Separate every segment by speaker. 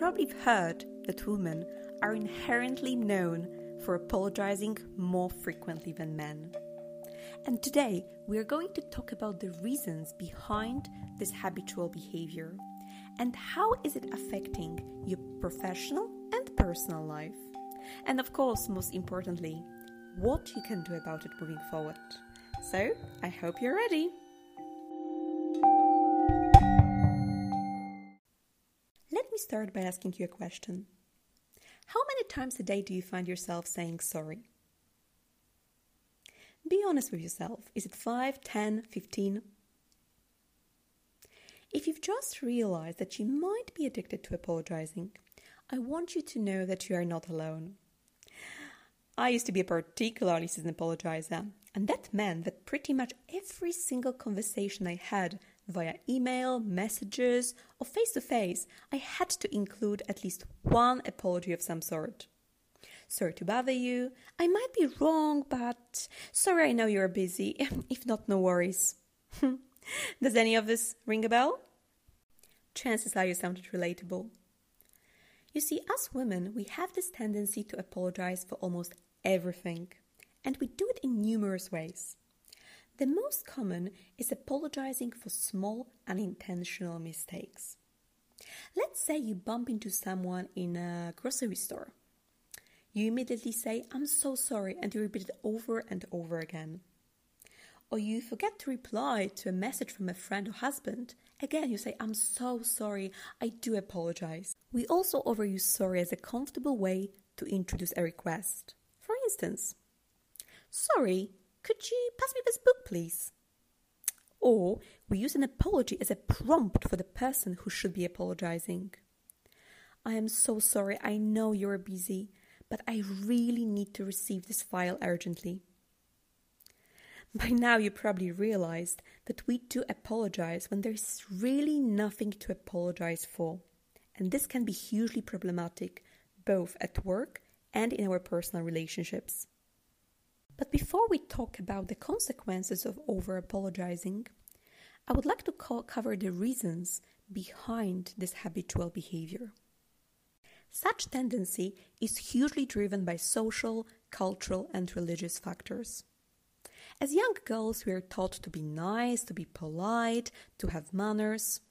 Speaker 1: probably heard that women are inherently known for apologizing more frequently than men. And today we are going to talk about the reasons behind this habitual behavior and how is it affecting your professional and personal life. And of course, most importantly, what you can do about it moving forward. So, I hope you're ready. Let me start by asking you a question. How many times a day do you find yourself saying sorry? Be honest with yourself. Is it 5, 10, 15? If you've just realized that you might be addicted to apologizing, I want you to know that you are not alone. I used to be a particularly seasoned apologizer, and that meant that pretty much every single conversation I had via email, messages, or face to face, I had to include at least one apology of some sort. Sorry to bother you. I might be wrong, but sorry I know you're busy. if not, no worries. Does any of this ring a bell? Chances are you sounded relatable. You see, as women, we have this tendency to apologize for almost everything, and we do it in numerous ways. The most common is apologizing for small unintentional mistakes. Let's say you bump into someone in a grocery store. You immediately say, I'm so sorry, and you repeat it over and over again. Or you forget to reply to a message from a friend or husband. Again, you say, I'm so sorry, I do apologize. We also overuse sorry as a comfortable way to introduce a request. For instance, sorry, could you pass me this book, please? Or we use an apology as a prompt for the person who should be apologizing. I am so sorry, I know you're busy, but I really need to receive this file urgently. By now, you probably realized that we do apologize when there's really nothing to apologize for. And this can be hugely problematic, both at work and in our personal relationships. But before we talk about the consequences of over apologizing, I would like to co- cover the reasons behind this habitual behavior. Such tendency is hugely driven by social, cultural, and religious factors. As young girls, we are taught to be nice, to be polite, to have manners.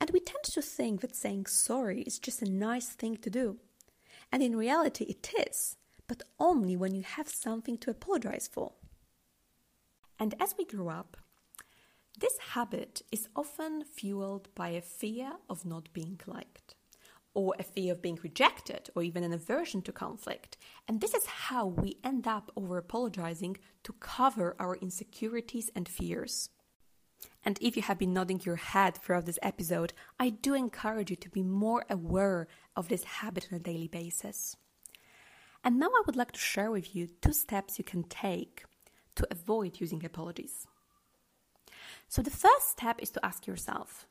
Speaker 1: And we tend to think that saying sorry is just a nice thing to do. And in reality, it is, but only when you have something to apologize for. And as we grow up, this habit is often fueled by a fear of not being liked or a fear of being rejected, or even an aversion to conflict. And this is how we end up over apologizing to cover our insecurities and fears. And if you have been nodding your head throughout this episode, I do encourage you to be more aware of this habit on a daily basis. And now I would like to share with you two steps you can take to avoid using apologies. So, the first step is to ask yourself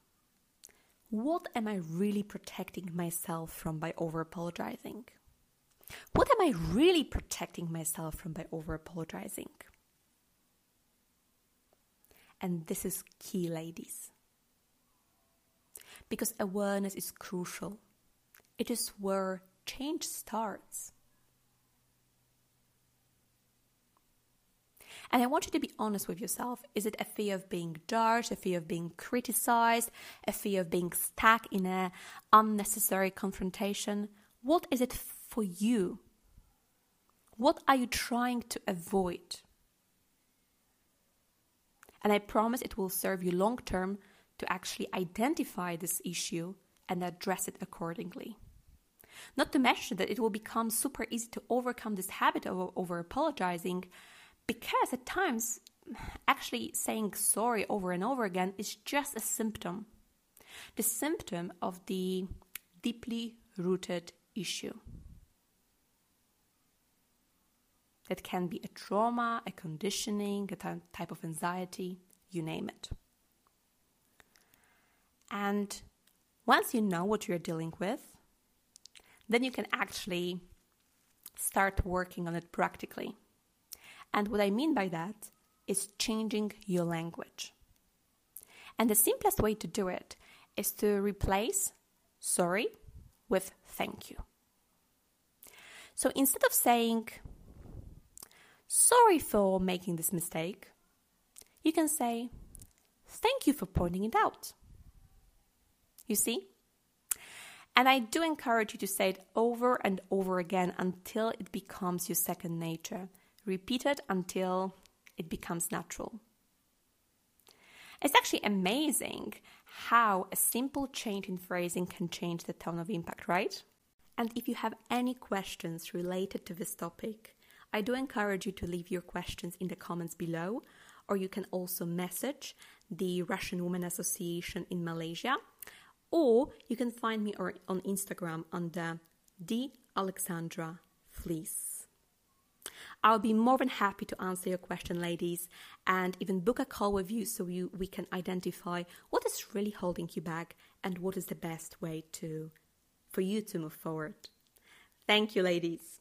Speaker 1: what am I really protecting myself from by over apologizing? What am I really protecting myself from by over apologizing? And this is key, ladies. Because awareness is crucial. It is where change starts. And I want you to be honest with yourself. Is it a fear of being judged, a fear of being criticized, a fear of being stuck in an unnecessary confrontation? What is it for you? What are you trying to avoid? And I promise it will serve you long term to actually identify this issue and address it accordingly. Not to mention that it will become super easy to overcome this habit of over apologizing because at times, actually saying sorry over and over again is just a symptom. The symptom of the deeply rooted issue. That can be a trauma, a conditioning, a type of anxiety, you name it. And once you know what you're dealing with, then you can actually start working on it practically. And what I mean by that is changing your language. And the simplest way to do it is to replace sorry with thank you. So instead of saying, sorry for making this mistake, you can say, thank you for pointing it out. You see? And I do encourage you to say it over and over again until it becomes your second nature. Repeat it until it becomes natural. It's actually amazing how a simple change in phrasing can change the tone of impact, right? And if you have any questions related to this topic, I do encourage you to leave your questions in the comments below, or you can also message the Russian Women Association in Malaysia, or you can find me on Instagram under the Aleksandra Flis. I'll be more than happy to answer your question, ladies, and even book a call with you so you, we can identify what is really holding you back and what is the best way to for you to move forward. Thank you, ladies.